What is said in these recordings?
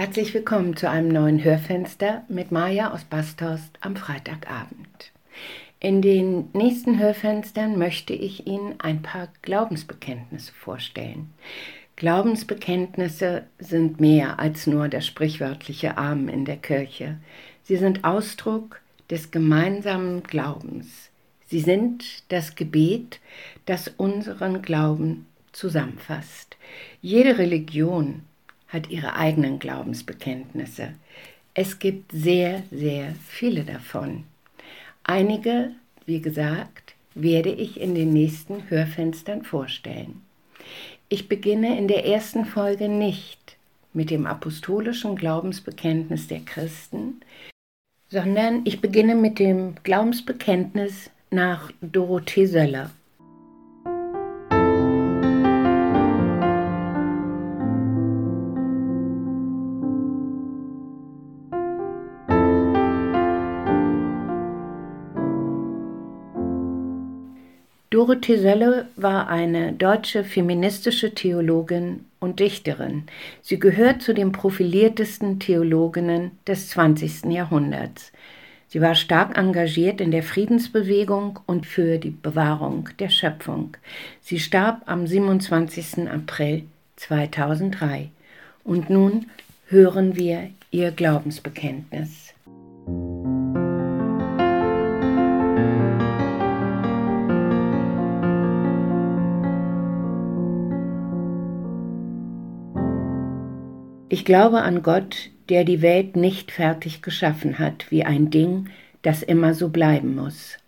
Herzlich willkommen zu einem neuen Hörfenster mit Maja aus Basthorst am Freitagabend. In den nächsten Hörfenstern möchte ich Ihnen ein paar Glaubensbekenntnisse vorstellen. Glaubensbekenntnisse sind mehr als nur der sprichwörtliche Amen in der Kirche. Sie sind Ausdruck des gemeinsamen Glaubens. Sie sind das Gebet, das unseren Glauben zusammenfasst. Jede Religion hat ihre eigenen Glaubensbekenntnisse. Es gibt sehr, sehr viele davon. Einige, wie gesagt, werde ich in den nächsten Hörfenstern vorstellen. Ich beginne in der ersten Folge nicht mit dem apostolischen Glaubensbekenntnis der Christen, sondern ich beginne mit dem Glaubensbekenntnis nach Dorothee Söller. Dorothee Sölle war eine deutsche feministische Theologin und Dichterin. Sie gehört zu den profiliertesten Theologinnen des 20. Jahrhunderts. Sie war stark engagiert in der Friedensbewegung und für die Bewahrung der Schöpfung. Sie starb am 27. April 2003. Und nun hören wir ihr Glaubensbekenntnis. Ich glaube an Gott, der die Welt nicht fertig geschaffen hat, wie ein Ding, das immer so bleiben muss,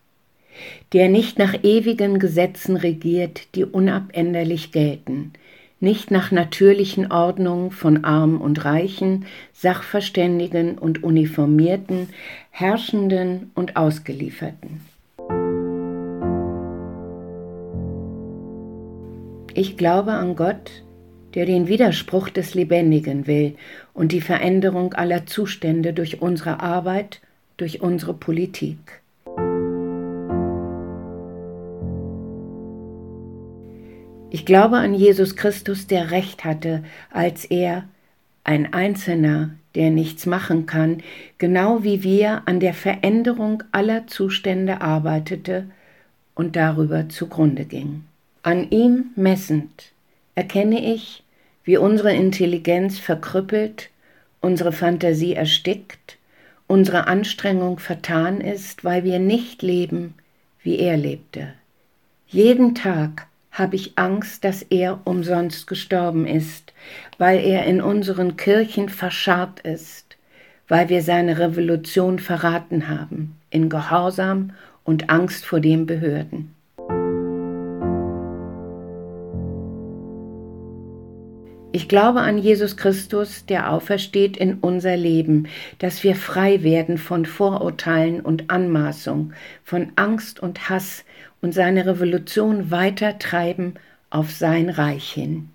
der nicht nach ewigen Gesetzen regiert, die unabänderlich gelten, nicht nach natürlichen Ordnungen von Armen und Reichen, Sachverständigen und Uniformierten, Herrschenden und Ausgelieferten. Ich glaube an Gott, der den Widerspruch des Lebendigen will und die Veränderung aller Zustände durch unsere Arbeit, durch unsere Politik. Ich glaube an Jesus Christus, der Recht hatte, als er, ein Einzelner, der nichts machen kann, genau wie wir an der Veränderung aller Zustände arbeitete und darüber zugrunde ging. An ihm messend erkenne ich, wie unsere Intelligenz verkrüppelt, unsere Fantasie erstickt, unsere Anstrengung vertan ist, weil wir nicht leben, wie er lebte. Jeden Tag habe ich Angst, dass er umsonst gestorben ist, weil er in unseren Kirchen verscharrt ist, weil wir seine Revolution verraten haben, in Gehorsam und Angst vor den Behörden. Ich glaube an Jesus Christus, der aufersteht in unser Leben, dass wir frei werden von Vorurteilen und Anmaßung, von Angst und Hass und seine Revolution weiter treiben auf sein Reich hin.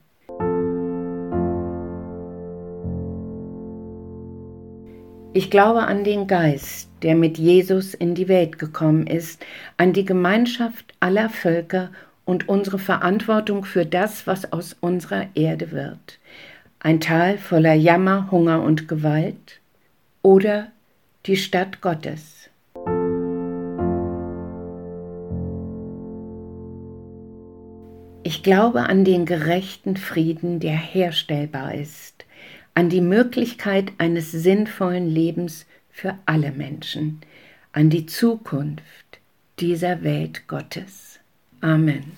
Ich glaube an den Geist, der mit Jesus in die Welt gekommen ist, an die Gemeinschaft aller Völker und unsere Verantwortung für das, was aus unserer Erde wird. Ein Tal voller Jammer, Hunger und Gewalt oder die Stadt Gottes. Ich glaube an den gerechten Frieden, der herstellbar ist, an die Möglichkeit eines sinnvollen Lebens für alle Menschen, an die Zukunft dieser Welt Gottes. Amen.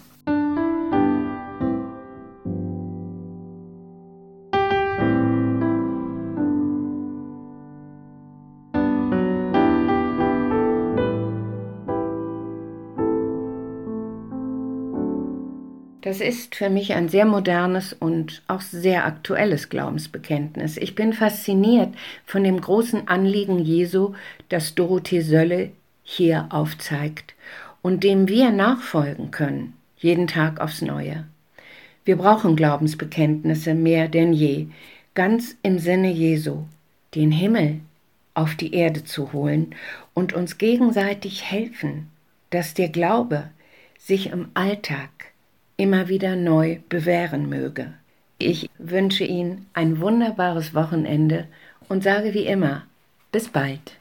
Das ist für mich ein sehr modernes und auch sehr aktuelles Glaubensbekenntnis. Ich bin fasziniert von dem großen Anliegen Jesu, das Dorothee Sölle hier aufzeigt und dem wir nachfolgen können, jeden Tag aufs Neue. Wir brauchen Glaubensbekenntnisse mehr denn je, ganz im Sinne Jesu, den Himmel auf die Erde zu holen und uns gegenseitig helfen, dass der Glaube sich im Alltag immer wieder neu bewähren möge. Ich wünsche Ihnen ein wunderbares Wochenende und sage wie immer, bis bald.